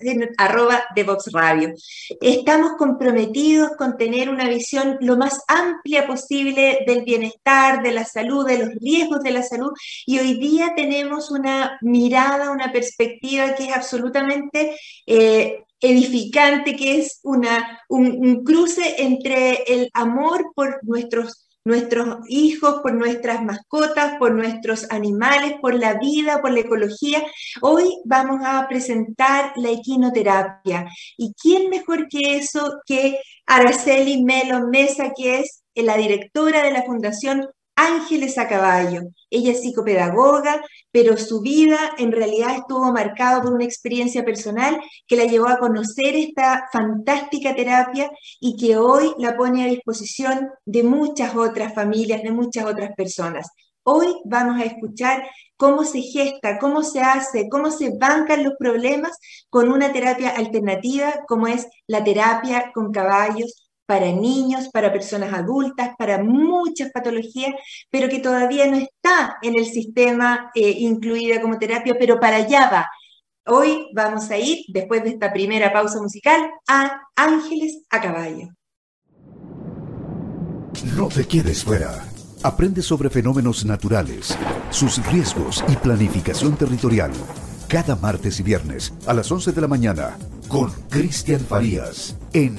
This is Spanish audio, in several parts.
en arroba de Vox Radio. Estamos comprometidos con tener una visión lo más amplia posible del bienestar, de la salud, de los riesgos de la salud y hoy día tenemos una mirada, una perspectiva que es absolutamente... Eh, edificante, que es una, un cruce entre el amor por nuestros nuestros hijos, por nuestras mascotas, por nuestros animales, por la vida, por la ecología. Hoy vamos a presentar la equinoterapia. ¿Y quién mejor que eso que Araceli Melo Mesa, que es la directora de la Fundación Ángeles a Caballo. Ella es psicopedagoga, pero su vida en realidad estuvo marcada por una experiencia personal que la llevó a conocer esta fantástica terapia y que hoy la pone a disposición de muchas otras familias, de muchas otras personas. Hoy vamos a escuchar cómo se gesta, cómo se hace, cómo se bancan los problemas con una terapia alternativa como es la terapia con caballos para niños, para personas adultas, para muchas patologías, pero que todavía no está en el sistema eh, incluida como terapia, pero para allá va. Hoy vamos a ir, después de esta primera pausa musical, a Ángeles a Caballo. No te quedes fuera. Aprende sobre fenómenos naturales, sus riesgos y planificación territorial. Cada martes y viernes a las 11 de la mañana con Cristian Farías en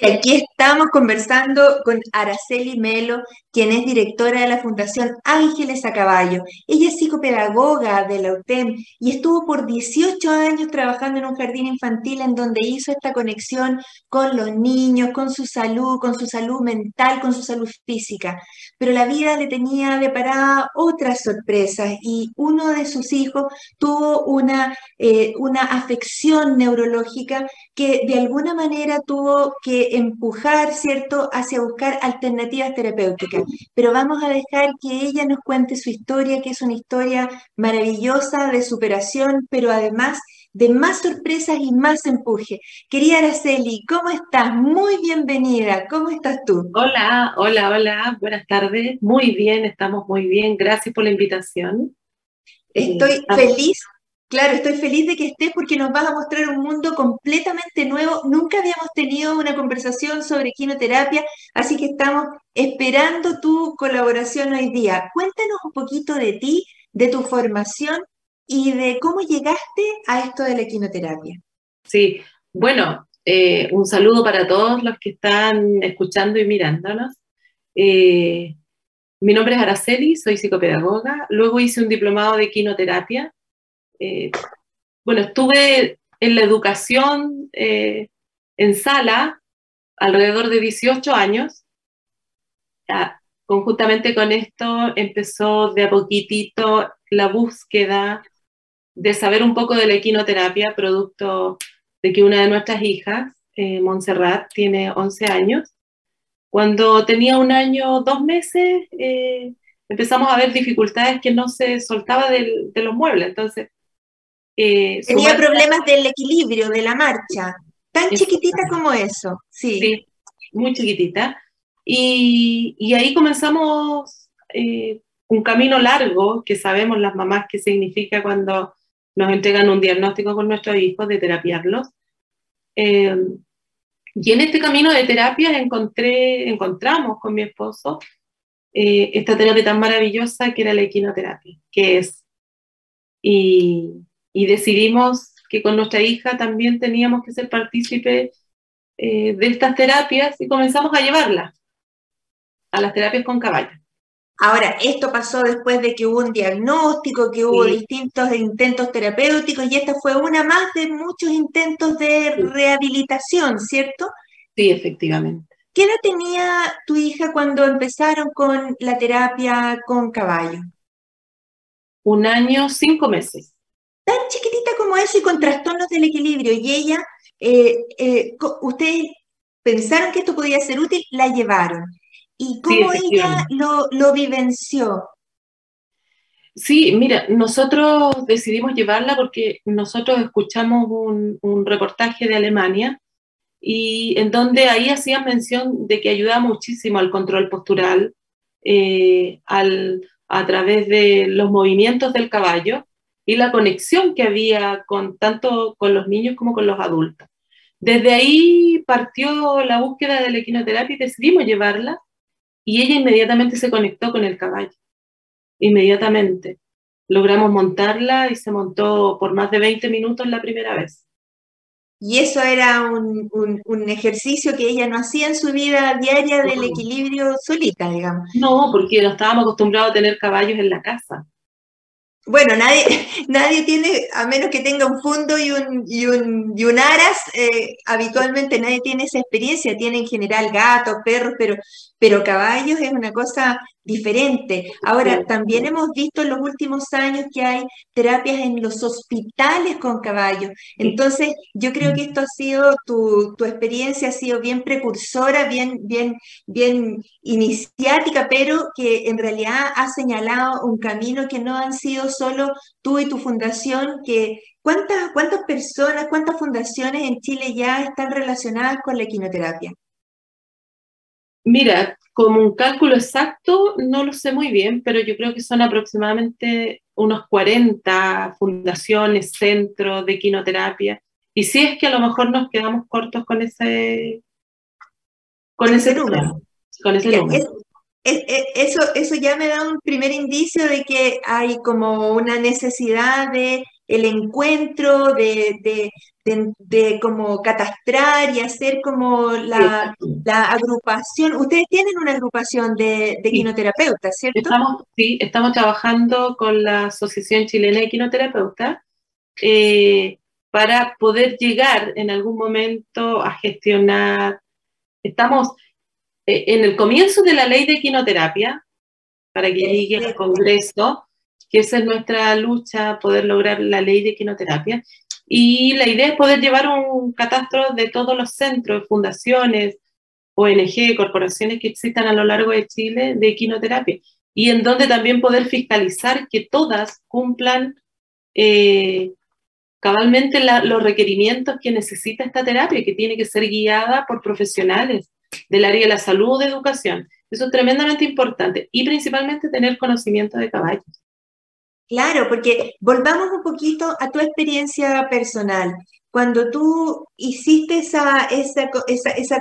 Y aquí estamos conversando con Araceli Melo, quien es directora de la Fundación Ángeles a Caballo. Ella es psicopedagoga de la UTEM y estuvo por 18 años trabajando en un jardín infantil en donde hizo esta conexión con los niños, con su salud, con su salud mental, con su salud física. Pero la vida le tenía deparada otras sorpresas y uno de sus hijos tuvo una, eh, una afección neurológica que de alguna manera tuvo que empujar, ¿cierto?, hacia buscar alternativas terapéuticas. Pero vamos a dejar que ella nos cuente su historia, que es una historia maravillosa de superación, pero además de más sorpresas y más empuje. Querida Araceli, ¿cómo estás? Muy bienvenida. ¿Cómo estás tú? Hola, hola, hola. Buenas tardes. Muy bien, estamos muy bien. Gracias por la invitación. Estoy eh, feliz Claro, estoy feliz de que estés porque nos vas a mostrar un mundo completamente nuevo. Nunca habíamos tenido una conversación sobre quinoterapia, así que estamos esperando tu colaboración hoy día. Cuéntanos un poquito de ti, de tu formación y de cómo llegaste a esto de la quinoterapia. Sí, bueno, eh, un saludo para todos los que están escuchando y mirándonos. Eh, mi nombre es Araceli, soy psicopedagoga. Luego hice un diplomado de quinoterapia eh, bueno, estuve en la educación eh, en sala alrededor de 18 años. conjuntamente con esto empezó de a poquitito la búsqueda de saber un poco de la equinoterapia, producto de que una de nuestras hijas, eh, Montserrat, tiene 11 años. Cuando tenía un año, dos meses, empezamos a ver dificultades que no se soltaba de los muebles. Entonces, eh, Tenía problemas del equilibrio, de la marcha. Tan chiquitita como eso, sí. muy chiquitita. Y, ahí comenzamos eh, un camino largo que sabemos las mamás qué significa cuando nos entregan un diagnóstico con nuestros hijos de terapiarlos. Eh, y en este camino de terapia encontré, encontramos con mi esposo esta terapia tan maravillosa que era la equinoterapia, que es. Y, decidimos que con nuestra hija también teníamos que ser partícipe eh, de estas terapias y comenzamos a llevarlas a las terapias con caballo. Ahora, esto pasó después de que hubo un diagnóstico, que hubo distintos intentos terapéuticos y esta fue una más de muchos intentos de rehabilitación, ¿cierto? Sí, efectivamente. ¿Qué edad tenía tu hija cuando empezaron con la terapia con caballo? Un año, cinco meses. Tan chiquitita como eso y con trastornos del equilibrio. Y ella, eh, eh, ustedes pensaron que esto podía ser útil, la llevaron. ¿Y cómo ella lo, lo vivenció? Sí, mira, nosotros decidimos llevarla porque nosotros escuchamos un, un, reportaje de Alemania y en donde ahí hacían mención de que ayuda muchísimo al control postural eh, al, a través de los movimientos del caballo y la conexión que había con tanto con los niños como con los adultos. Desde ahí partió la búsqueda de la equinoterapia y decidimos llevarla y ella inmediatamente se conectó con el caballo inmediatamente. Logramos montarla y se montó por más de 20 minutos la primera vez. Y eso era un, un, ejercicio que ella no hacía en su vida diaria del equilibrio solita, digamos. No, porque no estábamos acostumbrados a tener caballos en la casa. Bueno, nadie, nadie tiene, a menos que tenga un fondo y un, y un, y un aras, eh, habitualmente nadie tiene esa experiencia, tiene en general gatos, perros, pero, pero caballos es una cosa diferente. Ahora, también hemos visto en los últimos años que hay terapias en los hospitales con caballos. Entonces, yo creo que esto ha sido, tu, tu experiencia ha sido bien precursora, bien, bien, bien iniciática, pero que en realidad ha señalado un camino que no han sido solo tú y tu fundación, que ¿cuántas, cuántas personas, cuántas fundaciones en Chile ya están relacionadas con la equinoterapia? Mira, como un cálculo exacto, no lo sé muy bien, pero yo creo que son aproximadamente unos 40 fundaciones, centros de quinoterapia. Y si es que a lo mejor nos quedamos cortos con ese, con ese número. Con ese número. eso, eso ya me da un primer indicio de que hay como una necesidad de el encuentro, de, de, de, como catastrar y hacer como la, la, agrupación. Ustedes tienen una agrupación de, de quinoterapeutas, ¿cierto? Estamos, sí, estamos trabajando con la Asociación Chilena de Quinoterapeutas eh, para poder llegar en algún momento a gestionar. Estamos eh, en el comienzo de la ley de quinoterapia, para que llegue al Congreso, que esa es nuestra lucha, poder lograr la ley de quinoterapia. Y la idea es poder llevar un catastro de todos los centros, fundaciones, ONG, corporaciones que existan a lo largo de Chile de equinoterapia. Y en donde también poder fiscalizar que todas cumplan eh, cabalmente los requerimientos que necesita esta terapia, que tiene que ser guiada por profesionales del área de la salud o de educación. Eso es tremendamente importante. Y principalmente tener conocimiento de caballos. Claro, porque volvamos un poquito a tu experiencia personal. Cuando tú hiciste esa, esa, esa,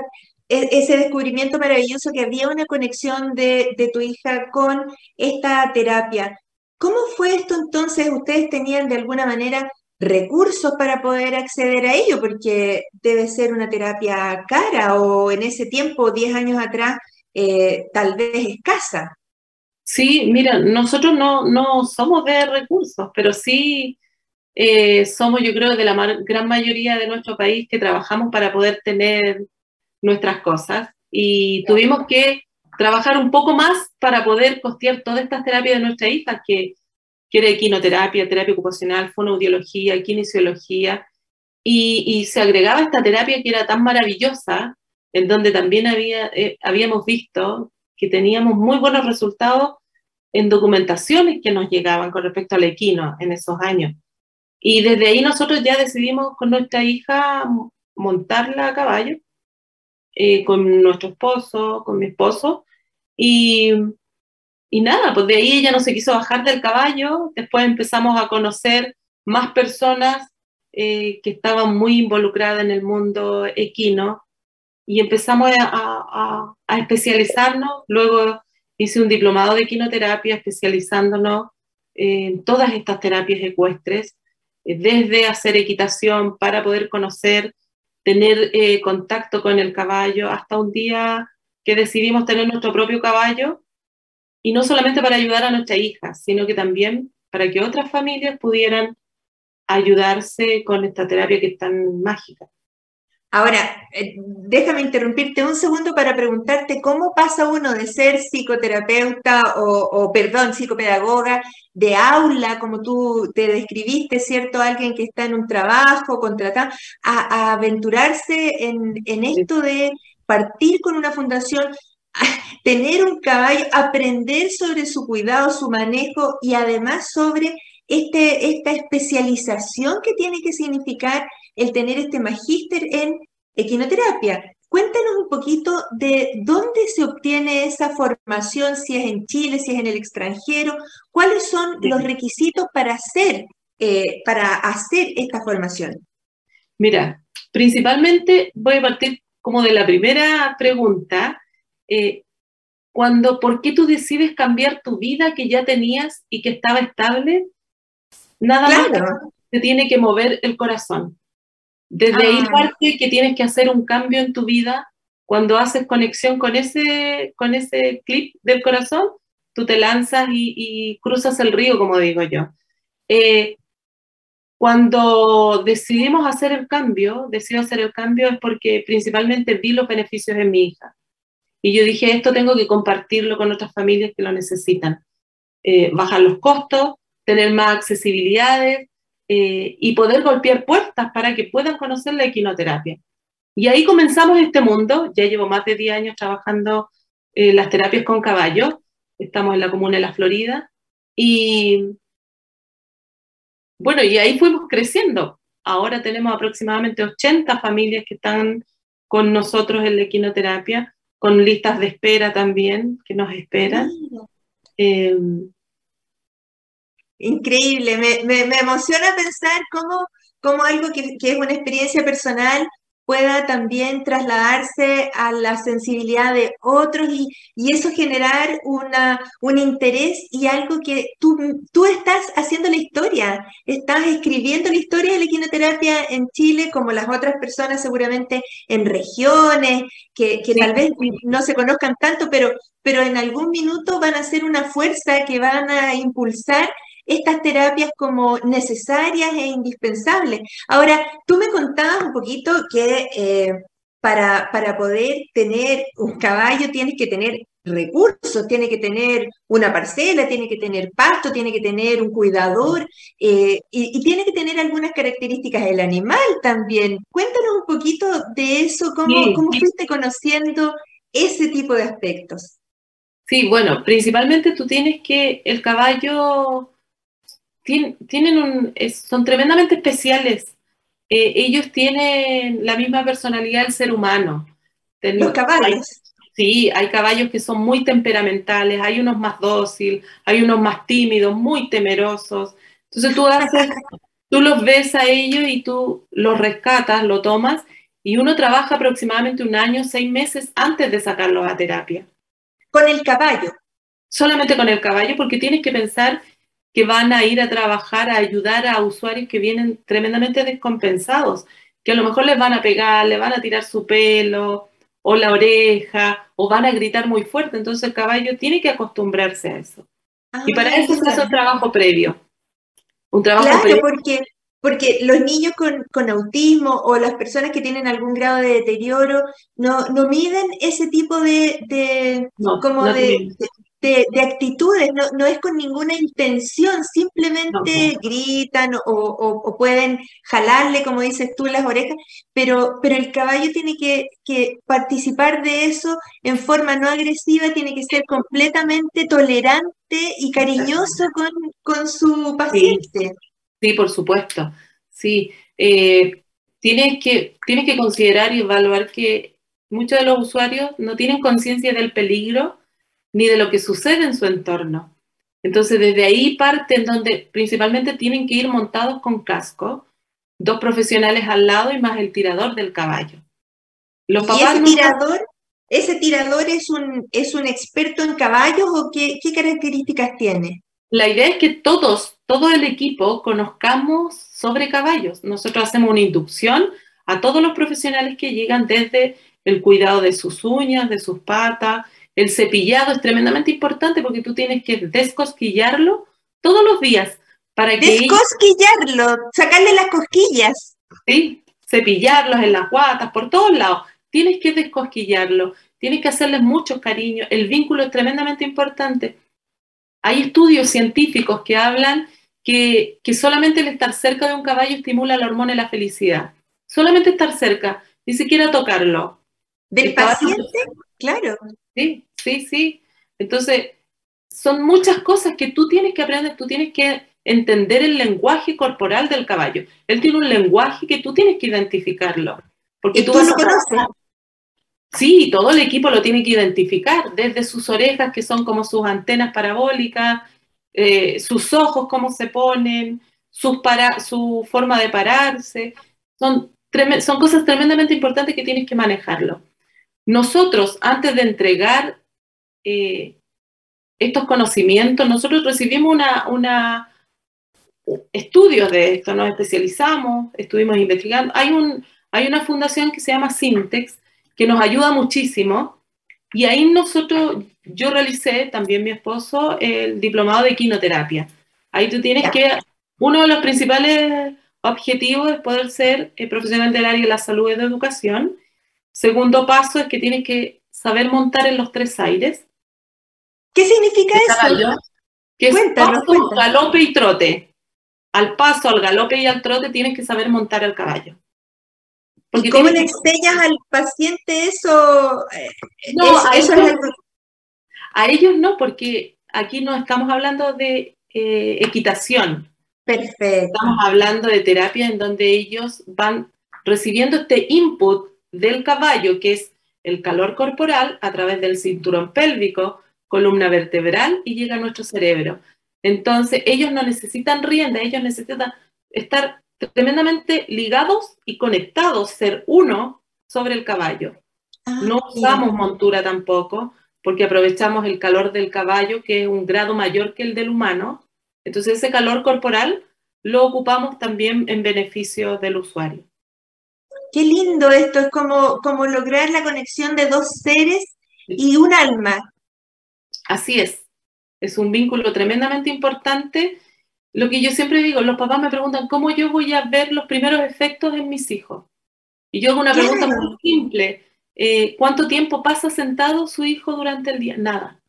e, ese descubrimiento maravilloso que había una conexión de, de, tu hija con esta terapia, ¿cómo fue esto entonces? ¿Ustedes tenían de alguna manera recursos para poder acceder a ello? Porque debe ser una terapia cara o en ese tiempo, 10 años atrás, eh, tal vez escasa. Sí, mira, nosotros no, no somos de recursos, pero sí eh, somos, yo creo, de la gran mayoría de nuestro país que trabajamos para poder tener nuestras cosas. Y tuvimos que trabajar un poco más para poder costear todas estas terapias de nuestra hija, que, que era equinoterapia, terapia ocupacional, fonoaudiología, kinesiología, y, y, se agregaba esta terapia que era tan maravillosa, en donde también había, eh, habíamos visto que teníamos muy buenos resultados en documentaciones que nos llegaban con respecto al equino en esos años. Y desde ahí nosotros ya decidimos con nuestra hija montarla a caballo, eh, con nuestro esposo, con mi esposo, y, y nada, pues de ahí ella no se quiso bajar del caballo, después empezamos a conocer más personas eh, que estaban muy involucradas en el mundo equino, y empezamos a, especializarnos. Luego hice un diplomado de quinoterapia especializándonos en todas estas terapias ecuestres, eh, desde hacer equitación para poder conocer, tener eh, contacto con el caballo, hasta un día que decidimos tener nuestro propio caballo, y no solamente para ayudar a nuestra hija, sino que también para que otras familias pudieran ayudarse con esta terapia que es tan mágica. Ahora, eh, déjame interrumpirte un segundo para preguntarte cómo pasa uno de ser psicoterapeuta o, perdón, psicopedagoga de aula, como tú te describiste, ¿cierto? Alguien que está en un trabajo, contratado, a, aventurarse en, en esto de partir con una fundación, tener un caballo, aprender sobre su cuidado, su manejo y además sobre este, esta especialización que tiene que significar el tener este magíster en equinoterapia. Cuéntanos un poquito de dónde se obtiene esa formación, si es en Chile, si es en el extranjero, cuáles son los requisitos para hacer, eh, para hacer esta formación. Mira, principalmente voy a partir como de la primera pregunta. Eh, cuando, ¿por qué tú decides cambiar tu vida que ya tenías y que estaba estable? Nada más te tiene que mover el corazón. Desde ahí ah. parte que tienes que hacer un cambio en tu vida. Cuando haces conexión con ese, con ese clip del corazón, tú te lanzas y, cruzas el río, como digo yo. Eh, cuando decidimos hacer el cambio, decido hacer el cambio es porque principalmente vi los beneficios en mi hija. Y yo dije, esto tengo que compartirlo con otras familias que lo necesitan. Eh, bajar los costos, tener más accesibilidades, eh, y poder golpear puertas para que puedan conocer la equinoterapia. Y ahí comenzamos este mundo, ya llevo más de 10 años trabajando eh, las terapias con caballos, estamos en la comuna de La Florida, y bueno, y ahí fuimos creciendo. Ahora tenemos aproximadamente 80 familias que están con nosotros en la equinoterapia, con listas de espera también que nos esperan. Eh, Increíble, me, emociona pensar cómo, cómo algo que, que, es una experiencia personal pueda también trasladarse a la sensibilidad de otros y, y eso generar una, un interés y algo que tú, tú estás haciendo la historia, estás escribiendo la historia de la equinoterapia en Chile como las otras personas seguramente en regiones que, que tal vez no se conozcan tanto, pero, pero en algún minuto van a ser una fuerza que van a impulsar estas terapias como necesarias e indispensables. Ahora, tú me contabas un poquito que eh, para, para poder tener un caballo tienes que tener recursos, tiene que tener una parcela, tiene que tener pasto, tiene que tener un cuidador eh, y, tiene que tener algunas características del animal también. Cuéntanos un poquito de eso, cómo, cómo fuiste conociendo ese tipo de aspectos. Sí, bueno, principalmente tú tienes que el caballo tienen un, son tremendamente especiales. Eh, ellos tienen la misma personalidad del ser humano. Los caballos. sí, hay caballos que son muy temperamentales, hay unos más dóciles, hay unos más tímidos, muy temerosos. Entonces tú haces, tú los ves a ellos y tú los rescatas, lo tomas y uno trabaja aproximadamente un año, seis meses antes de sacarlos a terapia. Con el caballo. Solamente con el caballo, porque tienes que pensar que van a ir a trabajar, a ayudar a usuarios que vienen tremendamente descompensados, que a lo mejor les van a pegar, le van a tirar su pelo o la oreja o van a gritar muy fuerte. Entonces el caballo tiene que acostumbrarse a eso. y para ah, eso se hace un trabajo previo. Un trabajo claro, Porque, porque los niños con, con, autismo o las personas que tienen algún grado de deterioro no, no miden ese tipo de, de como de, de, actitudes, no, es con ninguna intención, simplemente gritan o, pueden jalarle, como dices tú, las orejas, pero, pero el caballo tiene que, participar de eso en forma no agresiva, tiene que ser completamente tolerante y cariñoso con, su paciente. Sí, por supuesto, sí. Eh, tienes, que, tienes que considerar y evaluar que muchos de los usuarios no tienen conciencia del peligro ni de lo que sucede en su entorno. Entonces, desde ahí parten donde principalmente tienen que ir montados con casco, dos profesionales al lado y más el tirador del caballo. Los ¿Y ese tirador, ese tirador es un, es un experto en caballos o qué, qué características tiene? La idea es que todos, todo el equipo, conozcamos sobre caballos. Nosotros hacemos una inducción a todos los profesionales que llegan desde el cuidado de sus uñas, de sus patas, el cepillado es tremendamente importante porque tú tienes que descosquillarlo todos los días para que... Descosquillarlo, sacarle las cosquillas. Sí, cepillarlos en las guatas, por todos lados. Tienes que descosquillarlo, tienes que hacerles mucho cariño. El vínculo es tremendamente importante. Hay estudios científicos que hablan que, que solamente el estar cerca de un caballo estimula la hormona de la felicidad. Solamente estar cerca, ni siquiera tocarlo. ¿Del paciente? Claro. Sí, sí, sí. Entonces, son muchas cosas que tú tienes que aprender, tú tienes que entender el lenguaje corporal del caballo. Él tiene un lenguaje que tú tienes que identificarlo. Porque tú, vas a Sí, todo el equipo lo tiene que identificar, desde sus orejas, que son como sus antenas parabólicas, eh, sus ojos, cómo se ponen, sus para, su forma de pararse. Son, son cosas tremendamente importantes que tienes que manejarlo. Nosotros, antes de entregar eh, estos conocimientos, nosotros recibimos una, una, estudios de esto, nos especializamos, estuvimos investigando. Hay, un, hay una fundación que se llama Sintex, que nos ayuda muchísimo, y ahí nosotros, yo realicé, también mi esposo, el diplomado de quinoterapia. Ahí tú tienes que, uno de los principales objetivos es poder ser eh, profesional del área de la salud y de educación. Segundo paso es que tienes que saber montar en los tres aires. ¿Qué significa eso? Que cuéntanos, es galope y trote al paso, al galope y al trote tienes que saber montar al caballo. Porque ¿Cómo le enseñas al paciente eso? No, a, ellos, no, porque aquí no estamos hablando de eh, equitación. Perfecto. Estamos hablando de terapia en donde ellos van recibiendo este input del caballo, que es el calor corporal a través del cinturón pélvico, columna vertebral y llega a nuestro cerebro. Entonces, ellos no necesitan rienda, ellos necesitan estar tremendamente ligados y conectados, ser uno sobre el caballo. Ah, no usamos montura tampoco, porque aprovechamos el calor del caballo, que es un grado mayor que el del humano. Entonces, ese calor corporal lo ocupamos también en beneficio del usuario. Qué lindo esto, es como, como lograr la conexión de dos seres y un alma. Así es, es un vínculo tremendamente importante. Lo que yo siempre digo, los papás me preguntan, ¿cómo yo voy a ver los primeros efectos en mis hijos? Y yo hago una pregunta muy simple. Eh, ¿Cuánto tiempo pasa sentado su hijo durante el día? Nada.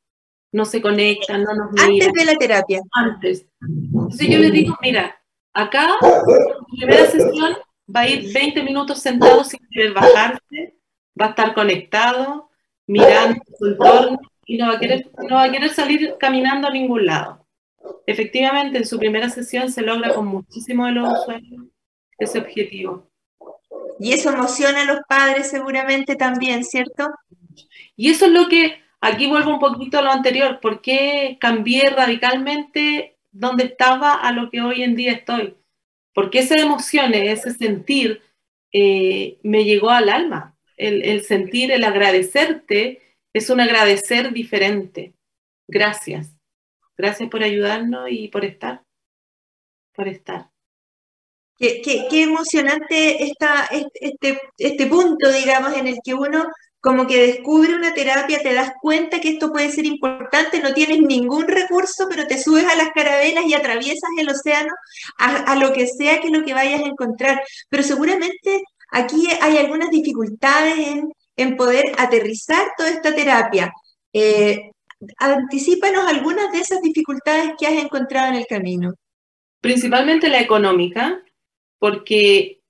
No se conecta, no nos mira. Antes de la terapia. Antes. Entonces yo le digo, mira, acá, en primera sesión, va a ir 20 minutos sentado sin querer bajarse, va a estar conectado, mirando su entorno, y no va, a querer, no va a querer salir caminando a ningún lado. Efectivamente, en su primera sesión se logra con muchísimo de los usuarios ese objetivo. Y eso emociona a los padres seguramente también, ¿cierto? Y eso es lo que, aquí vuelvo un poquito a lo anterior, ¿por qué cambié radicalmente donde estaba a lo que hoy en día estoy? Porque esa emoción, ese sentir, eh, me llegó al alma. El, el sentir, el agradecerte es un agradecer diferente. Gracias. Gracias por ayudarnos y por estar. Por estar. Qué, qué, emocionante está este, este punto, digamos, en el que uno como que descubre una terapia, te das cuenta que esto puede ser importante, no tienes ningún recurso, pero te subes a las carabelas y atraviesas el océano a, a, lo que sea que lo que vayas a encontrar. Pero seguramente aquí hay algunas dificultades en en poder aterrizar toda esta terapia. Eh, anticípanos algunas de esas dificultades que has encontrado en el camino. Principalmente la económica, porque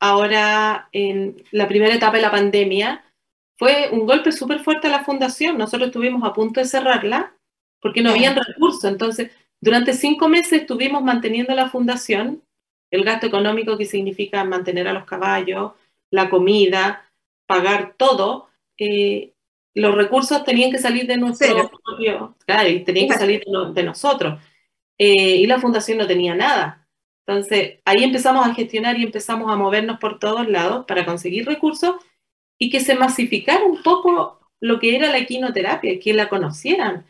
ahora en la primera etapa de la pandemia fue un golpe súper fuerte a la fundación. Nosotros estuvimos a punto de cerrarla porque no habían recursos. Entonces, durante cinco meses estuvimos manteniendo la fundación, el gasto económico que significa mantener a los caballos, la comida, pagar todo, eh, los recursos tenían que salir de nuestro propio, claro, y tenían que salir de, nosotros. Eh, y la fundación no tenía nada. Entonces, ahí empezamos a gestionar y empezamos a movernos por todos lados para conseguir recursos y que se masificara un poco lo que era la quinoterapia, que la conocieran.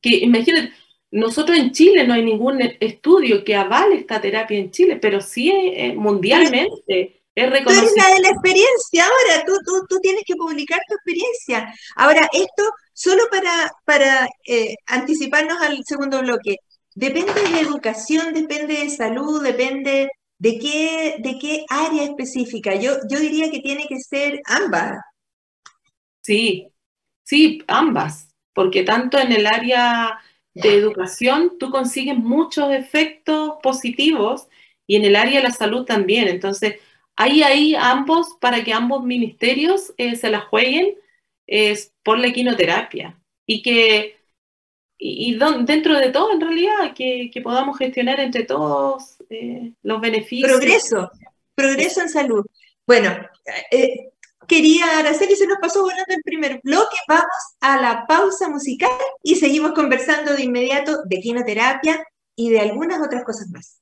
Que imagínate, nosotros en Chile no hay ningún estudio que avale esta terapia en Chile, pero sí eh, mundialmente es Tú eres la de la experiencia ahora, tú, tú, tú, tienes que publicar tu experiencia. Ahora, esto solo para, para eh, anticiparnos al segundo bloque. Depende de educación, depende de salud, depende ¿De qué, de qué área específica? Yo, yo diría que tiene que ser ambas. Sí, sí, ambas, porque tanto en el área de educación tú consigues muchos efectos positivos y en el área de la salud también. Entonces, hay ahí ambos para que ambos ministerios eh, se la jueguen es por la quinoterapia y que y, dentro de todo en realidad que, podamos gestionar entre todos eh, los beneficios. Progreso, progreso en salud. Bueno, eh, quería Araceli, se nos pasó volando el primer bloque, vamos a la pausa musical y seguimos conversando de inmediato de quinoterapia y de algunas otras cosas más.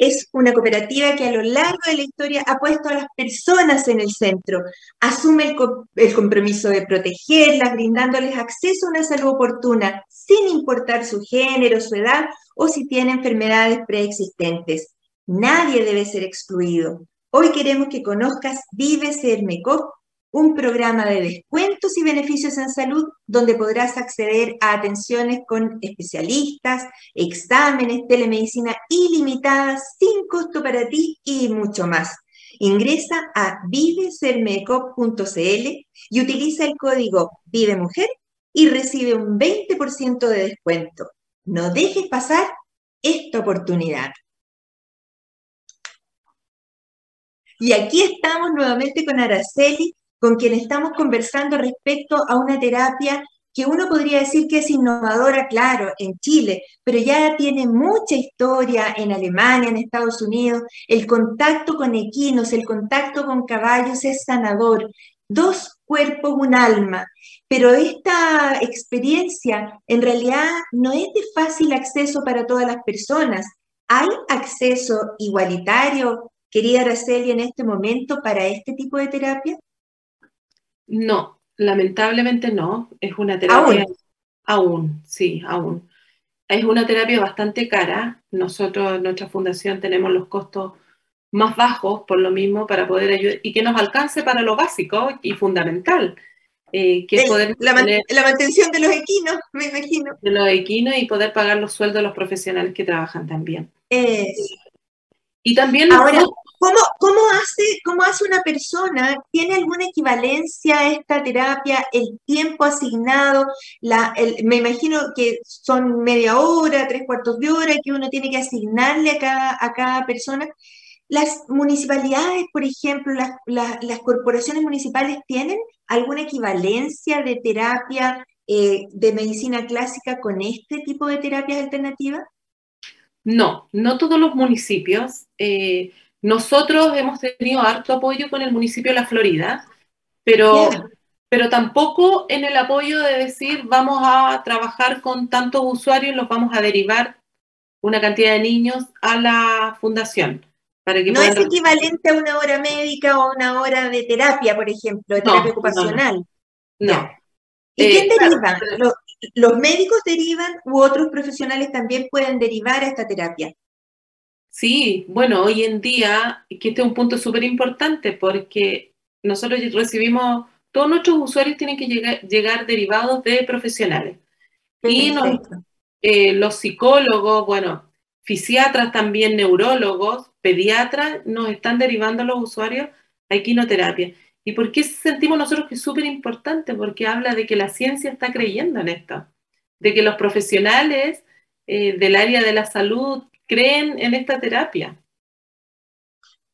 es una cooperativa que a lo largo de la historia ha puesto a las personas en el centro, asume el, compromiso de protegerlas, brindándoles acceso a una salud oportuna, sin importar su género, su edad o si tiene enfermedades preexistentes. Nadie debe ser excluido. Hoy queremos que conozcas Vive Sermecop un programa de descuentos y beneficios en salud donde podrás acceder a atenciones con especialistas, exámenes, telemedicina ilimitada, sin costo para ti y mucho más. Ingresa a vivesermecop.cl y utiliza el código VIVEMUJER y recibe un 20% de descuento. No dejes pasar esta oportunidad. Y aquí estamos nuevamente con Araceli con quien estamos conversando respecto a una terapia que uno podría decir que es innovadora, claro, en Chile, pero ya tiene mucha historia en Alemania, en Estados Unidos. El contacto con equinos, el contacto con caballos es sanador. Dos cuerpos, un alma. Pero esta experiencia en realidad no es de fácil acceso para todas las personas. ¿Hay acceso igualitario, querida Araceli, en este momento para este tipo de terapia? No, lamentablemente no. Es una terapia. Aún, sí, aún. Es una terapia bastante cara. Nosotros, en nuestra fundación, tenemos los costos más bajos por lo mismo para poder ayudar y que nos alcance para lo básico y fundamental. Eh, que es poder la, mantención de los equinos, me imagino. De los equinos y poder pagar los sueldos de los profesionales que trabajan también. Y también Ahora, ¿cómo, hace, ¿cómo hace una persona? ¿Tiene alguna equivalencia a esta terapia? ¿El tiempo asignado? La, me imagino que son media hora, tres cuartos de hora que uno tiene que asignarle a cada, a cada persona. ¿Las municipalidades, por ejemplo, las, las, corporaciones municipales tienen alguna equivalencia de terapia eh, de medicina clásica con este tipo de terapias alternativas? No, no todos los municipios. Eh, nosotros hemos tenido harto apoyo con el municipio de La Florida, pero, pero tampoco en el apoyo de decir vamos a trabajar con tantos usuarios, los vamos a derivar una cantidad de niños a la fundación. Para que no es equivalente a una hora médica o una hora de terapia, por ejemplo, de terapia ocupacional. No. ¿Y quién eh, deriva? ¿Los médicos derivan u otros profesionales también pueden derivar a esta terapia? Sí, bueno, hoy en día, que este es un punto súper importante porque nosotros recibimos, todos nuestros usuarios tienen que llegar, derivados de profesionales. Y eh, los psicólogos, bueno, fisiatras también, neurólogos, pediatras, nos están derivando los usuarios a equinoterapia. ¿Y por qué sentimos nosotros que es súper importante? Porque habla de que la ciencia está creyendo en esto, de que los profesionales eh, del área de la salud creen en esta terapia.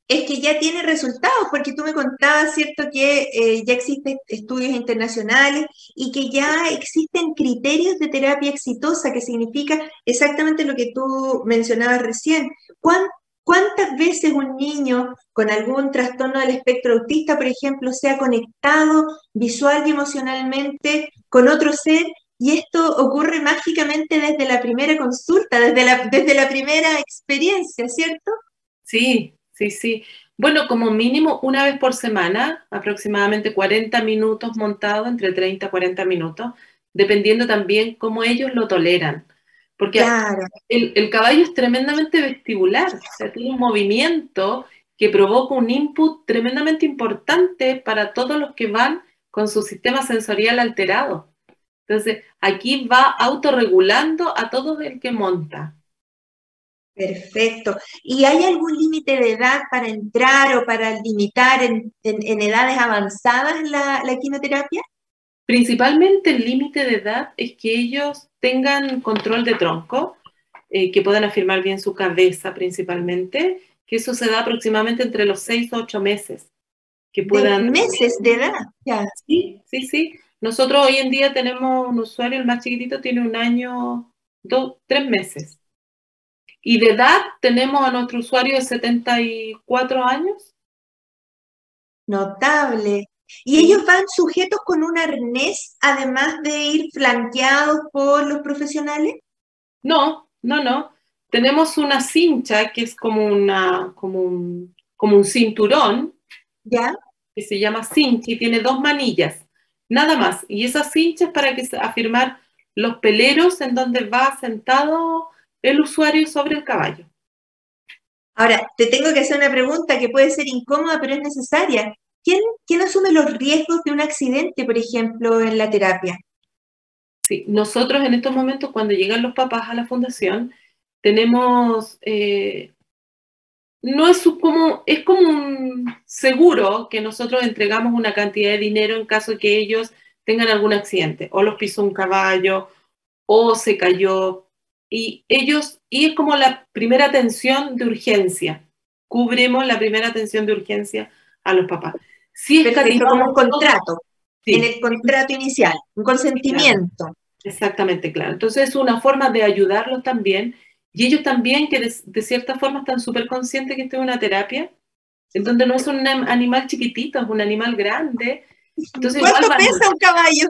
es que ya tiene resultados, porque tú me contabas, ¿cierto?, que eh, ya existen estudios internacionales y que ya existen criterios de terapia exitosa, que significa exactamente lo que tú mencionabas recién. ¿Cuántas veces un niño con algún trastorno del espectro autista, por ejemplo, se ha conectado visual y emocionalmente con otro ser y esto ocurre mágicamente desde la primera consulta, desde la, desde la primera experiencia, ¿cierto? Sí, sí, sí. Bueno, como mínimo una vez por semana, aproximadamente 40 minutos montado, entre 30 y 40 minutos, dependiendo también cómo ellos lo toleran. Porque el, el, caballo es tremendamente vestibular, o sea, tiene un movimiento que provoca un input tremendamente importante para todos los que van con su sistema sensorial alterado. Entonces, aquí va autorregulando a todo el que monta. Perfecto. ¿Y hay algún límite de edad para entrar o para limitar en, edades avanzadas la, quimioterapia? Principalmente el límite de edad es que ellos tengan control de tronco, eh, que puedan afirmar bien su cabeza principalmente, que eso se da aproximadamente entre los 6 o 8 meses. Que puedan... meses de edad, ya. Sí, sí, sí. Nosotros hoy en día tenemos un usuario, el más chiquitito tiene un año, dos, tres meses. Y de edad tenemos a nuestro usuario de 74 años. Notable. ¿Y ellos van sujetos con un arnés, además de ir flanqueados por los profesionales? No, no, no. Tenemos una cincha que es como, una, como, un, como un cinturón. ¿Ya? Que se llama cincha y tiene dos manillas nada más. Y esas cinchas para que afirmar los peleros en donde va sentado el usuario sobre el caballo. Ahora, te tengo que hacer una pregunta que puede ser incómoda, pero es necesaria. ¿Quién, quién asume los riesgos de un accidente, por ejemplo, en la terapia? Sí, nosotros en estos momentos, cuando llegan los papás a la fundación, tenemos eh, no es como, es como un seguro que nosotros entregamos una cantidad de dinero en caso de que ellos tengan algún accidente, o los pisó un caballo, o se cayó, y ellos, y es como la primera atención de urgencia, cubrimos la primera atención de urgencia a los papás. Si es como un contrato, en el contrato inicial, un consentimiento. Exactamente, claro. Entonces es una forma de ayudarlos también y ellos también, que de, cierta forma están súper conscientes que esto es una terapia, en donde no es un animal chiquitito, es un animal grande. Entonces, ¿Cuánto pesa un caballo?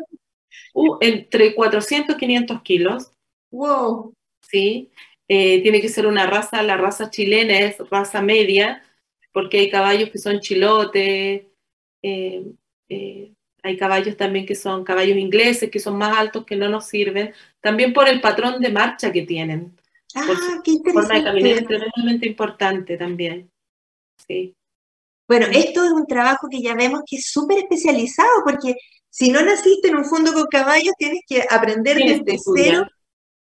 Uh, entre 400 y 500 kilos. Wow. Sí. Eh, tiene que ser una raza, la raza chilena es raza media, porque hay caballos que son chilotes, eh, eh, hay caballos también que son caballos ingleses, que son más altos, que no nos sirven, también por el patrón de marcha que tienen. Ah, qué interesante. es tremendamente importante también. Sí. Bueno, esto es un trabajo que ya vemos que es súper especializado, porque si no naciste en un fondo con caballos, tienes que aprender desde cero.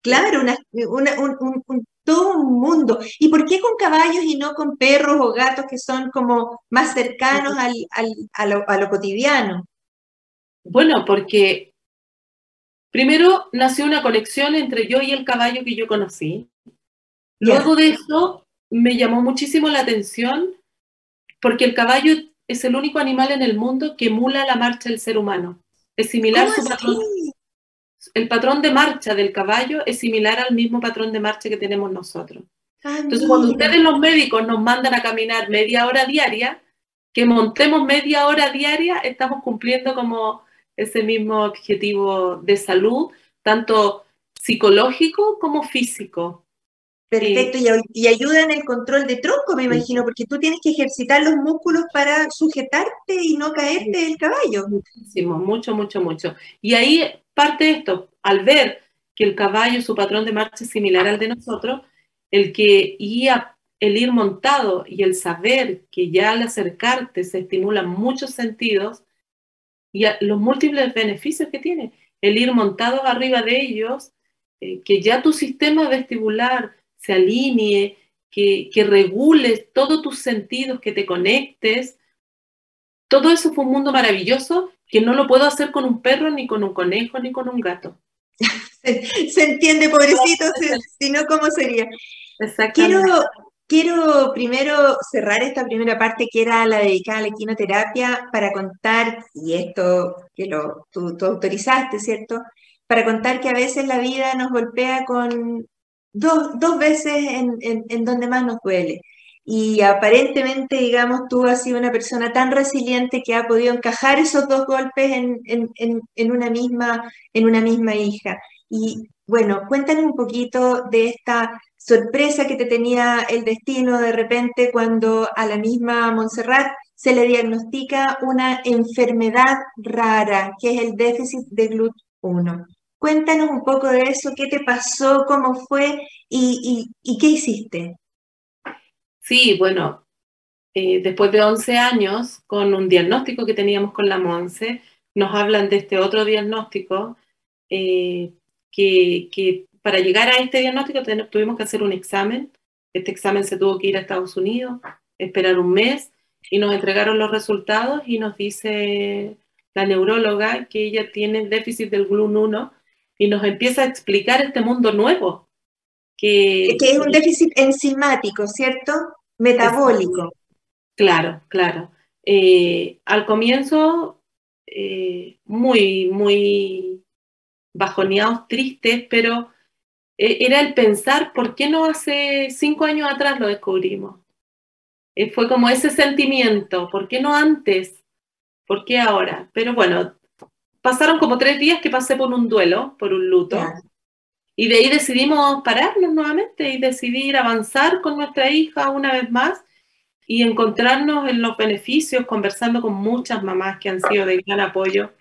Claro, un, todo un mundo. ¿Y por qué con caballos y no con perros o gatos que son como más cercanos al, a, lo, a lo cotidiano? Bueno, porque primero nació una conexión entre yo y el caballo que yo conocí. Luego de eso me llamó muchísimo la atención porque el caballo es el único animal en el mundo que emula la marcha del ser humano. Es similar su patrón. El patrón de marcha del caballo es similar al mismo patrón de marcha que tenemos nosotros. Ah, Entonces, cuando ustedes los médicos nos mandan a caminar media hora diaria, que montemos media hora diaria, estamos cumpliendo como ese mismo objetivo de salud, tanto psicológico como físico. Perfecto, y, ayuda en el control de tronco, me imagino, porque tú tienes que ejercitar los músculos para sujetarte y no caerte del caballo. Muchísimo, mucho, mucho, mucho. Y ahí parte esto, al ver que el caballo, su patrón de marcha es similar al de nosotros, el que el ir montado y el saber que ya al acercarte se estimulan muchos sentidos y los múltiples beneficios que tiene, el ir montado arriba de ellos, eh, que ya tu sistema vestibular se alinee, que, que regules todos tus sentidos, que te conectes. Todo eso fue un mundo maravilloso que no lo puedo hacer con un perro, ni con un conejo, ni con un gato. se, entiende, pobrecito, si, no, ¿cómo sería? Quiero, quiero primero cerrar esta primera parte que era la dedicada a la quinoterapia para contar, y esto que lo, tú, autorizaste, ¿cierto? Para contar que a veces la vida nos golpea con dos, dos veces en, en, donde más nos duele. Y aparentemente, digamos, tú has sido una persona tan resiliente que ha podido encajar esos dos golpes en, en, una, misma, en una misma hija. Y bueno, cuéntanos un poquito de esta sorpresa que te tenía el destino de repente cuando a la misma Montserrat se le diagnostica una enfermedad rara, que es el déficit de GLUT1. Cuéntanos un poco de eso, qué te pasó, cómo fue y, qué hiciste. Sí, bueno, eh, después de 11 años, con un diagnóstico que teníamos con la Monse, nos hablan de este otro diagnóstico eh, que, para llegar a este diagnóstico tuvimos que hacer un examen. Este examen se tuvo que ir a Estados Unidos, esperar un mes y nos entregaron los resultados y nos dice la neuróloga que ella tiene déficit del GLUN1 y nos empieza a explicar este mundo nuevo. Que, que es un déficit enzimático, ¿cierto? Metabólico. Claro, claro. Eh, al comienzo, eh, muy, muy bajoneados, tristes, pero eh, era el pensar, ¿por qué no hace cinco años atrás lo descubrimos? Fue como ese sentimiento, ¿por qué no antes? ¿Por qué ahora? Pero bueno, pasaron como tres días que pasé por un duelo, por un luto, y de ahí decidimos pararnos nuevamente y decidir avanzar con nuestra hija una vez más y encontrarnos en los beneficios, conversando con muchas mamás que han sido de gran apoyo.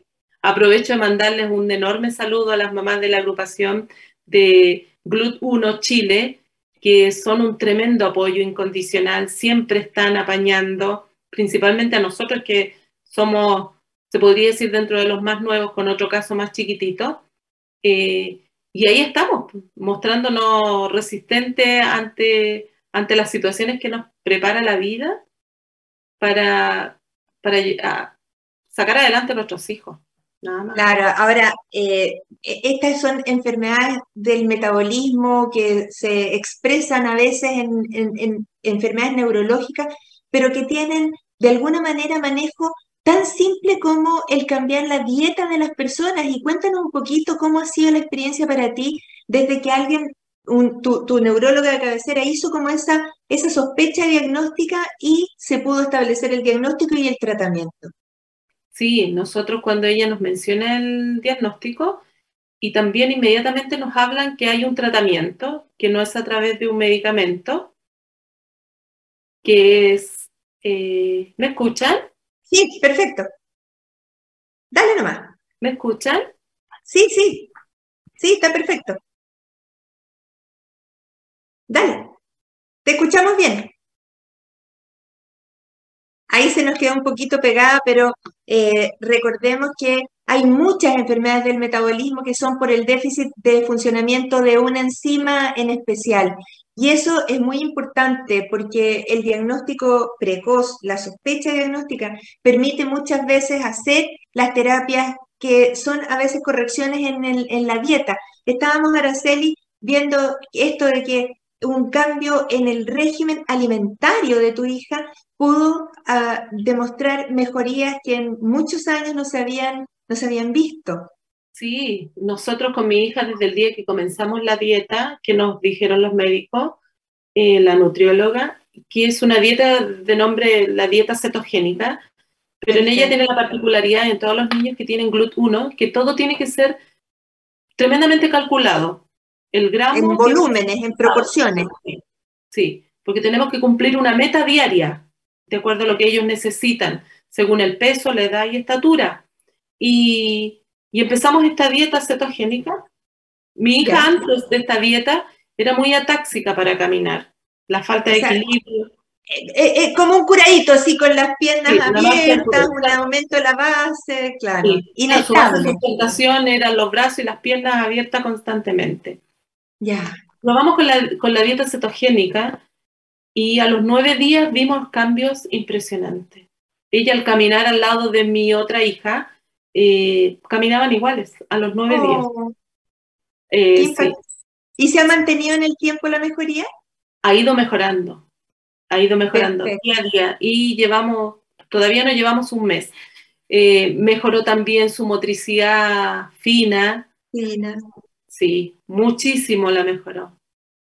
Aprovecho de mandarles un enorme saludo a las mamás de la agrupación de GLUT1 Chile, que son un tremendo apoyo incondicional, siempre están apañando, principalmente a nosotros que somos, se podría decir, dentro de los más nuevos, con otro caso más chiquitito. Eh, y ahí estamos, mostrándonos resistentes ante, ante las situaciones que nos prepara la vida para, para sacar adelante a nuestros hijos. Claro, ahora, eh, e, estas son enfermedades del metabolismo que se expresan a veces en, enfermedades neurológicas, pero que tienen de alguna manera manejo tan simple como el cambiar la dieta de las personas. Y cuéntanos un poquito cómo ha sido la experiencia para ti desde que alguien, tu, tu neuróloga de cabecera, hizo como esa, esa sospecha diagnóstica y se pudo establecer el diagnóstico y el tratamiento. Sí, nosotros cuando ella nos menciona el diagnóstico y también inmediatamente nos hablan que hay un tratamiento, que no es a través de un medicamento, que es... Eh, ¿Me escuchan? Sí, perfecto. Dale nomás. ¿Me escuchan? Sí, sí. Sí, está perfecto. Dale. Te escuchamos bien ahí se nos queda un poquito pegada, pero eh, recordemos que hay muchas enfermedades del metabolismo que son por el déficit de funcionamiento de una enzima en especial. Y eso es muy importante porque el diagnóstico precoz, la sospecha diagnóstica, permite muchas veces hacer las terapias que son a veces correcciones en, la dieta. Estábamos, Araceli, viendo esto de que un cambio en el régimen alimentario de tu hija pudo ah, demostrar mejorías que en muchos años no se habían, no se habían visto. Sí, nosotros con mi hija desde el día que comenzamos la dieta, que nos dijeron los médicos, eh, la nutrióloga, que es una dieta de nombre la dieta cetogénica, pero en ella tiene la particularidad en todos los niños que tienen GLUT1, que todo tiene que ser tremendamente calculado. El gramo en volúmenes, en proporciones. Sí, porque tenemos que cumplir una meta diaria, de acuerdo a lo que ellos necesitan, según el peso, la edad y estatura. Y, empezamos esta dieta cetogénica. Mi hija antes de esta dieta era muy atáxica para caminar, la falta de equilibrio. Eh, eh, eh, como un curadito, así con las piernas abiertas, un aumento de la base, claro. Y la sustentación eran los brazos y las piernas abiertas constantemente. Ya. Probamos con la, con la dieta cetogénica y a los nueve días vimos cambios impresionantes. Ella al caminar al lado de mi otra hija, eh, caminaban iguales a los nueve días. Oh. Eh, ¿Y se ha mantenido en el tiempo la mejoría? Ha ido mejorando. ha ido mejorando día a día y llevamos, todavía no llevamos un mes. Eh, mejoró también su motricidad fina. Fina. Sí, muchísimo la mejoró.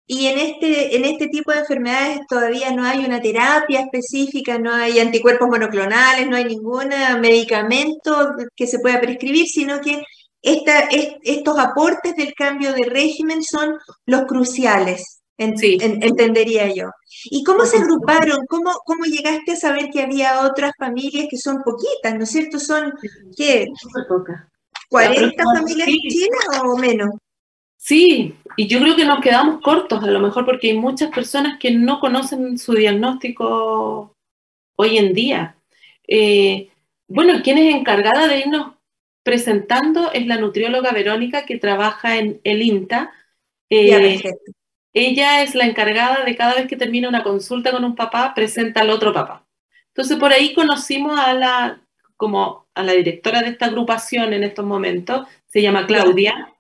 Y en este, en este tipo de enfermedades todavía no hay una terapia específica, no hay anticuerpos monoclonales, no hay ningún medicamento que se pueda prescribir, sino que esta, estos aportes del cambio de régimen son los cruciales, entendería yo. ¿Y cómo se agruparon? ¿Cómo, ¿Cómo llegaste a saber que había otras familias que son poquitas, ¿no es cierto? ¿Son qué? ¿40 familias en China o menos? Sí, y yo creo que nos quedamos cortos a lo mejor porque hay muchas personas que no conocen su diagnóstico hoy en día. Eh, bueno, quien es encargada de irnos presentando es la nutrióloga Verónica que trabaja en el INTA. Eh, ella es la encargada de cada vez que termina una consulta con un papá, presenta al otro papá. Entonces por ahí conocimos a la, como a la directora de esta agrupación en estos momentos, se llama Claudia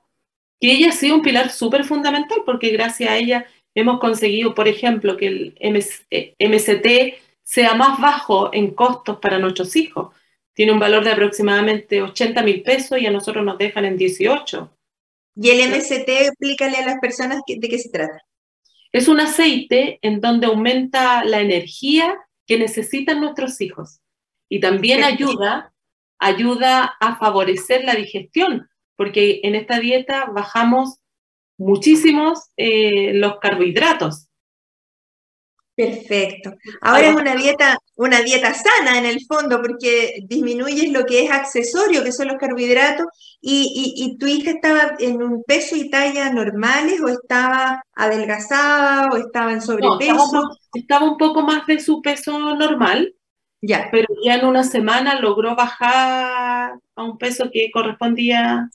que ella ha sido un pilar súper fundamental porque gracias a ella hemos conseguido, por ejemplo, que el MCT eh, sea más bajo en costos para nuestros hijos. Tiene un valor de aproximadamente 80 mil pesos y a nosotros nos dejan en 18. ¿Y el MCT, explícale a las personas de qué se trata? Es un aceite en donde aumenta la energía que necesitan nuestros hijos y también ayuda, ayuda a favorecer la digestión, porque en esta dieta bajamos muchísimos eh, los carbohidratos. Perfecto. Ahora es una dieta, una dieta sana en el fondo, porque disminuyes lo que es accesorio, que son los carbohidratos, y, tu hija estaba en un peso y talla normales, o estaba adelgazada, o estaba en sobrepeso. estaba, un poco más de su peso normal, ya. pero ya en una semana logró bajar a un peso que correspondía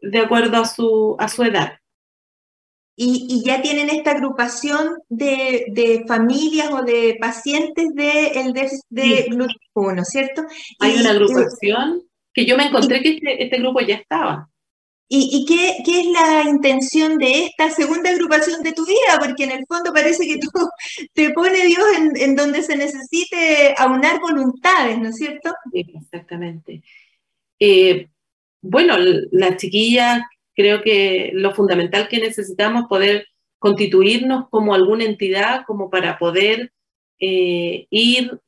de acuerdo a su, a su edad. Y, ya tienen esta agrupación de, familias o de pacientes de el de gluten 1, ¿cierto? Hay una agrupación que yo me encontré que este, este, grupo ya estaba. ¿Y, qué, qué, es la intención de esta segunda agrupación de tu vida? Porque en el fondo parece que tú te pone Dios en, en donde se necesite aunar voluntades, ¿no es cierto? Sí, exactamente. Eh, bueno, las chiquillas, creo que lo fundamental que necesitamos es poder constituirnos como alguna entidad, como para poder eh, ir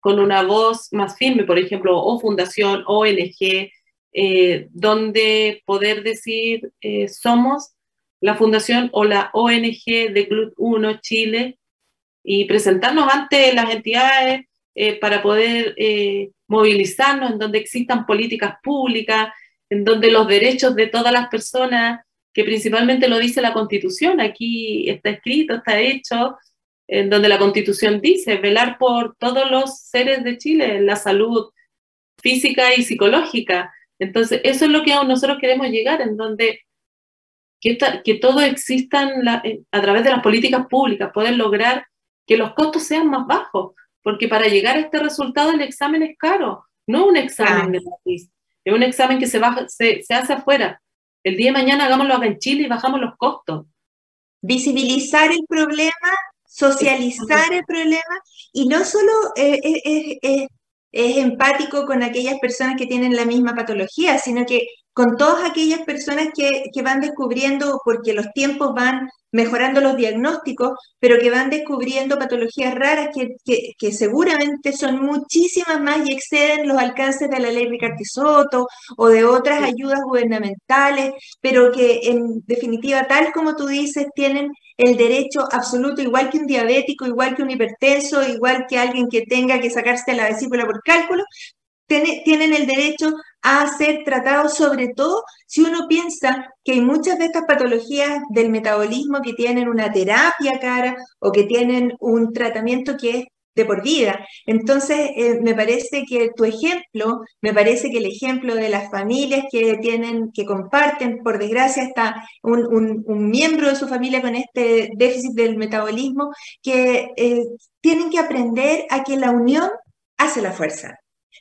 con una voz más firme, por ejemplo, o fundación, ONG, eh, donde poder decir eh, somos la fundación o la ONG de Glut 1 Chile y presentarnos ante las entidades para poder movilizarnos en donde existan políticas públicas, en donde los derechos de todas las personas, que principalmente lo dice la Constitución, aquí está escrito, está hecho, en donde la Constitución dice velar por todos los seres de Chile, la salud física y psicológica. Entonces, eso es lo que nosotros queremos llegar, en donde que, que todo exista eh, a través de las políticas públicas, poder lograr que los costos sean más bajos, porque para llegar a este resultado el examen es caro, no un examen de gratis. Es un examen que se, baja, se, hace afuera. El día de mañana hagámoslo acá en Chile y bajamos los costos. Visibilizar el problema, socializar el problema y no solo eh, eh, eh, es empático con aquellas personas que tienen la misma patología, sino que con todas aquellas personas que, que, van descubriendo, porque los tiempos van mejorando los diagnósticos, pero que van descubriendo patologías raras que, que, seguramente son muchísimas más y exceden los alcances de la ley Ricardo Soto o de otras ayudas gubernamentales, pero que en definitiva, tal como tú dices, tienen el derecho absoluto, igual que un diabético, igual que un hipertenso, igual que alguien que tenga que sacarse la vesícula por cálculo, tienen el derecho a ser tratados, sobre todo si uno piensa que hay muchas de estas patologías del metabolismo que tienen una terapia cara o que tienen un tratamiento que es de por vida. Entonces, eh, me parece que tu ejemplo, me parece que el ejemplo de las familias que tienen, que comparten, por desgracia, está un, miembro de su familia con este déficit del metabolismo, que eh, tienen que aprender a que la unión hace la fuerza.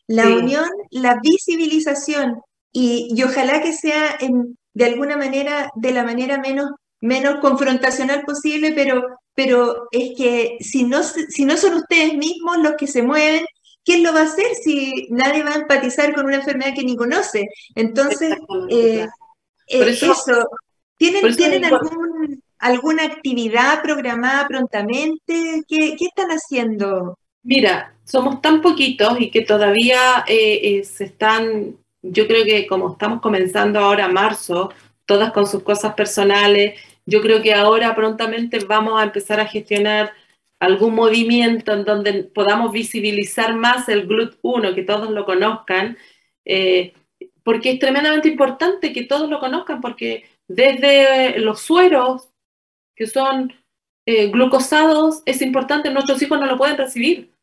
La unión, la visibilización y, ojalá que sea de alguna manera, de la manera menos menos confrontacional posible, pero, pero es que si no, si no son ustedes mismos los que se mueven, ¿quién lo va a hacer si nadie va a empatizar con una enfermedad que ni conoce? Entonces, eh, eh, eso, ¿tienen, ¿tienen algún, alguna actividad programada prontamente? ¿Qué, ¿Qué, están haciendo? Mira, somos tan poquitos y que todavía eh, se están, yo creo que como estamos comenzando ahora marzo, todas con sus cosas personales. Yo creo que ahora prontamente vamos a empezar a gestionar algún movimiento en donde podamos visibilizar más el GLUT1, que todos lo conozcan, eh, porque es tremendamente importante que todos lo conozcan, porque desde los sueros, que son eh, glucosados, es importante, nuestros hijos no lo pueden recibir.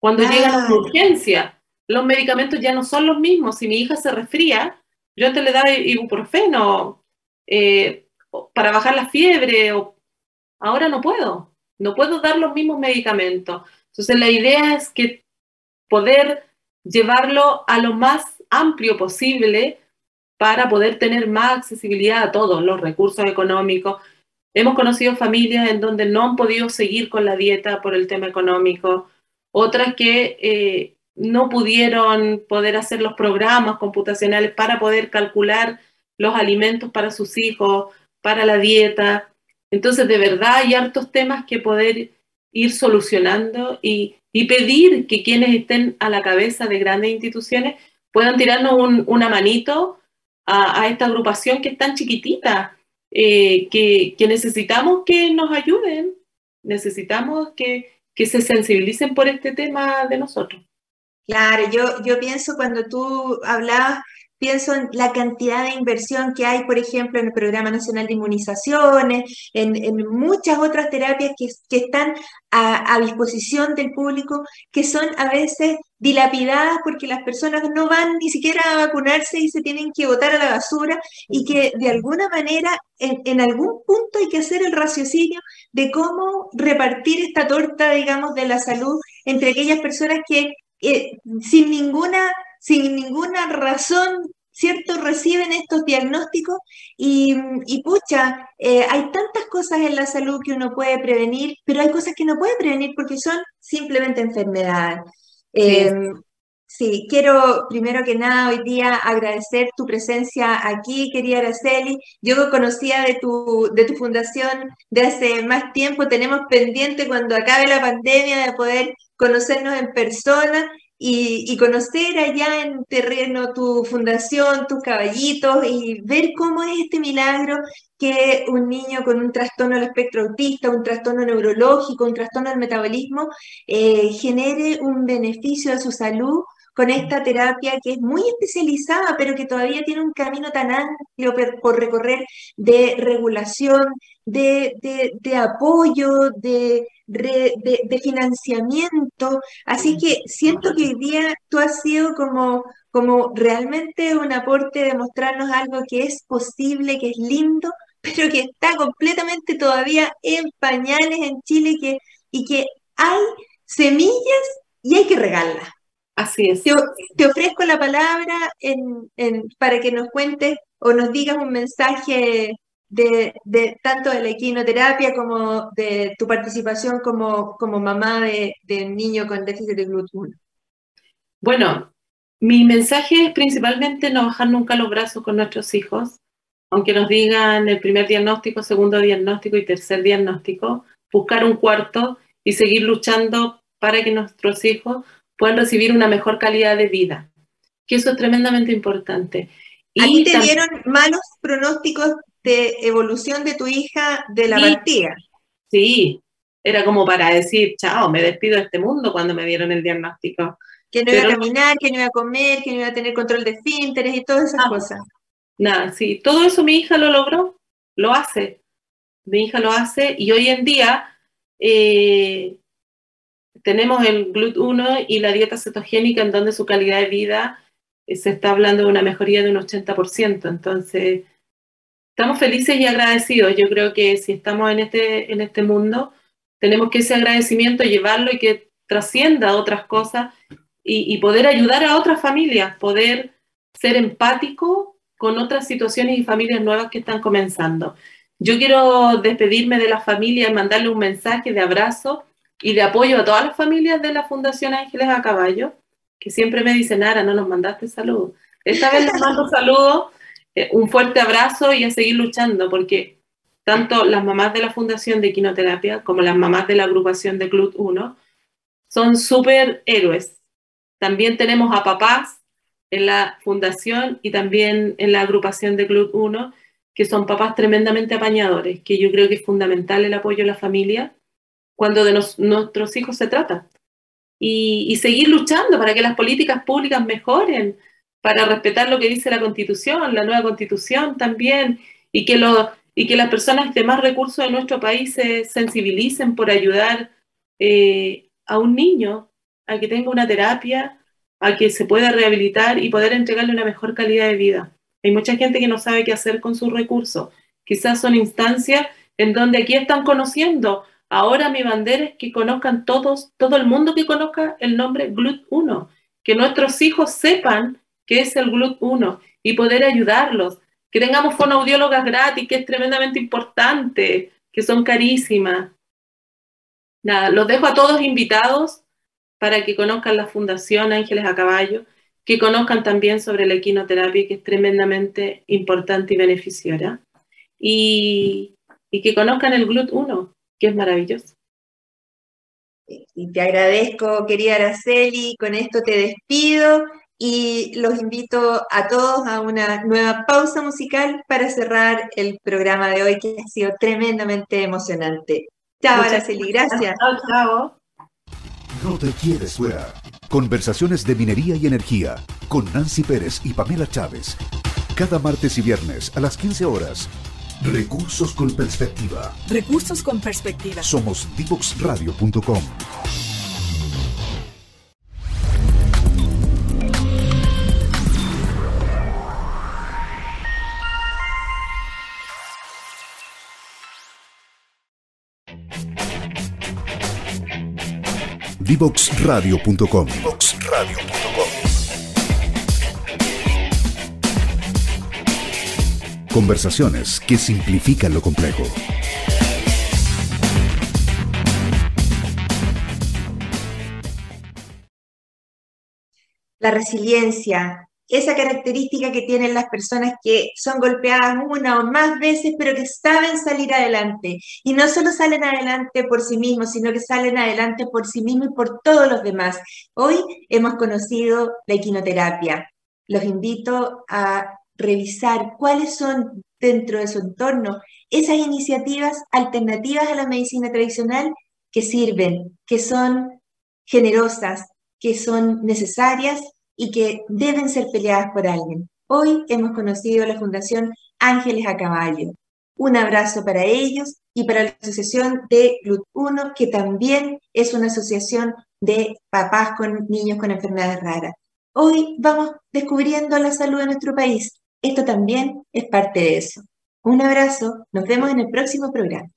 Cuando llegan a urgencia, los medicamentos ya no son los mismos. Si mi hija se resfría, yo antes le daba ibuprofeno eh, para bajar la fiebre, ahora no puedo, no puedo dar los mismos medicamentos. Entonces la idea es que poder llevarlo a lo más amplio posible para poder tener más accesibilidad a todos los recursos económicos. Hemos conocido familias en donde no han podido seguir con la dieta por el tema económico, otras que eh, no pudieron poder hacer los programas computacionales para poder calcular los alimentos para sus hijos, para la dieta. Entonces, de verdad hay hartos temas que poder ir solucionando y, pedir que quienes estén a la cabeza de grandes instituciones puedan tirarnos una manito a, esta agrupación que es tan chiquitita, eh, que, necesitamos que nos ayuden, necesitamos que se sensibilicen por este tema de nosotros. Claro, yo, yo pienso cuando tú hablabas, pienso en la cantidad de inversión que hay, por ejemplo, en el Programa Nacional de Inmunizaciones, en, muchas otras terapias que, están a, disposición del público, que son a veces dilapidadas porque las personas no van ni siquiera a vacunarse y se tienen que botar a la basura y que de alguna manera en, en algún punto hay que hacer el raciocinio de cómo repartir esta torta, digamos, de la salud entre aquellas personas que eh, sin, ninguna, sin ninguna razón, ¿cierto? Reciben estos diagnósticos y, pucha, eh, hay tantas cosas en la salud que uno puede prevenir, pero hay cosas que no puede prevenir porque son simplemente enfermedades. Em, sí. quiero primero que nada hoy día agradecer tu presencia aquí, querida Araceli. Yo conocía de tu, de tu fundación de hace más tiempo, tenemos pendiente cuando acabe la pandemia de poder conocernos en persona y, conocer allá en terreno tu fundación, tus caballitos y ver cómo es este milagro que un niño con un trastorno del espectro autista, un trastorno neurológico, un trastorno del metabolismo, eh, genere un beneficio a su salud con esta terapia que es muy especializada, pero que todavía tiene un camino tan amplio por, recorrer de regulación, de, de apoyo, de, de, financiamiento. Así que siento que hoy día tú has sido como, como realmente un aporte de mostrarnos algo que es posible, que es lindo, pero que está completamente todavía en pañales en Chile que, y que hay semillas y hay que regarlas. Así es. Te, ofrezco la palabra en, para que nos cuentes o nos digas un mensaje de, tanto de la equinoterapia como de tu participación como, como mamá de, un niño con déficit de gluten? Bueno, mi mensaje es principalmente no bajar nunca los brazos con nuestros hijos, aunque nos digan el primer diagnóstico, segundo diagnóstico y tercer diagnóstico, buscar un cuarto y seguir luchando para que nuestros hijos puedan recibir una mejor calidad de vida, que eso es tremendamente importante. Y te dieron malos pronósticos de evolución de tu hija de la partida. Sí, era como para decir, chao, me despido de este mundo cuando me dieron el diagnóstico. Que no iba a caminar, que no iba a comer, que no iba a tener control de esfínteres y todas esas cosas. Nada, sí, todo eso mi hija lo logró, lo hace. Mi hija lo hace y hoy en día eh, tenemos el GLUT1 y la dieta cetogénica en donde su calidad de vida eh, se está hablando de una mejoría de un 80%. Entonces, estamos felices y agradecidos. Yo creo que si estamos en este, en este mundo, tenemos que ese agradecimiento llevarlo y que trascienda a otras cosas y, poder ayudar a otras familias, poder ser empático con otras situaciones y familias nuevas que están comenzando. yo quiero despedirme de la familia y mandarle un mensaje de abrazo y de apoyo a todas las familias de la Fundación Ángeles a Caballo, que siempre me dicen, Ara, no nos mandaste saludos. Esta vez les mando saludos, un fuerte abrazo y a seguir luchando, porque tanto las mamás de la Fundación de Quinoterapia como las mamás de la agrupación de Club 1 son súper héroes. También tenemos a papás en la fundación y también en la agrupación de Club 1, que son papás tremendamente apañadores, que yo creo que es fundamental el apoyo a la familia cuando de nuestros hijos se trata. Y, seguir luchando para que las políticas públicas mejoren, para respetar lo que dice la Constitución, la nueva Constitución también, y que, lo, y que las personas de más recursos de nuestro país se sensibilicen por ayudar eh, a un niño a que tenga una terapia, a que se pueda rehabilitar y poder entregarle una mejor calidad de vida. Hay mucha gente que no sabe qué hacer con sus recursos. Quizás son instancias en donde aquí están conociendo. Ahora mi bandera es que conozcan todos, todo el mundo que conozca el nombre GLUT 1, que nuestros hijos sepan qué es el GLUT 1 y poder ayudarlos. Que tengamos fonoaudiólogas gratis, que es tremendamente importante, que son carísimas. Nada, los dejo a todos invitados para que conozcan la Fundación Ángeles a Caballo, que conozcan también sobre la equinoterapia, que es tremendamente importante y beneficiosa, y, que conozcan el GLUT1, que es maravilloso. Y te agradezco, querida Araceli, con esto te despido y los invito a todos a una nueva pausa musical para cerrar el programa de hoy que ha sido tremendamente emocionante. Chao, Araceli, gracias. Chao, chao. No te quieres fuera. Conversaciones de minería y energía con Nancy Pérez y Pamela Chávez. Cada martes y viernes a las 15 horas. Recursos con perspectiva. Recursos con perspectiva. Somos divoxradio.com. Divoxradio.com. Conversaciones que simplifican lo complejo. La resiliencia, esa característica que tienen las personas que son golpeadas una o más veces, pero que saben salir adelante. Y no solo salen adelante por sí mismos, sino que salen adelante por sí mismos y por todos los demás. Hoy hemos conocido la equinoterapia. Los invito a revisar cuáles son dentro de su entorno esas iniciativas alternativas a la medicina tradicional que sirven, que son generosas, que son necesarias y que deben ser peleadas por alguien. Hoy hemos conocido la Fundación Ángeles a Caballo. Un abrazo para ellos y para la Asociación de GLUT 1, que también es una asociación de papás con niños con enfermedades raras. Hoy vamos descubriendo la salud de nuestro país. Esto también es parte de eso. Un abrazo, nos vemos en el próximo programa.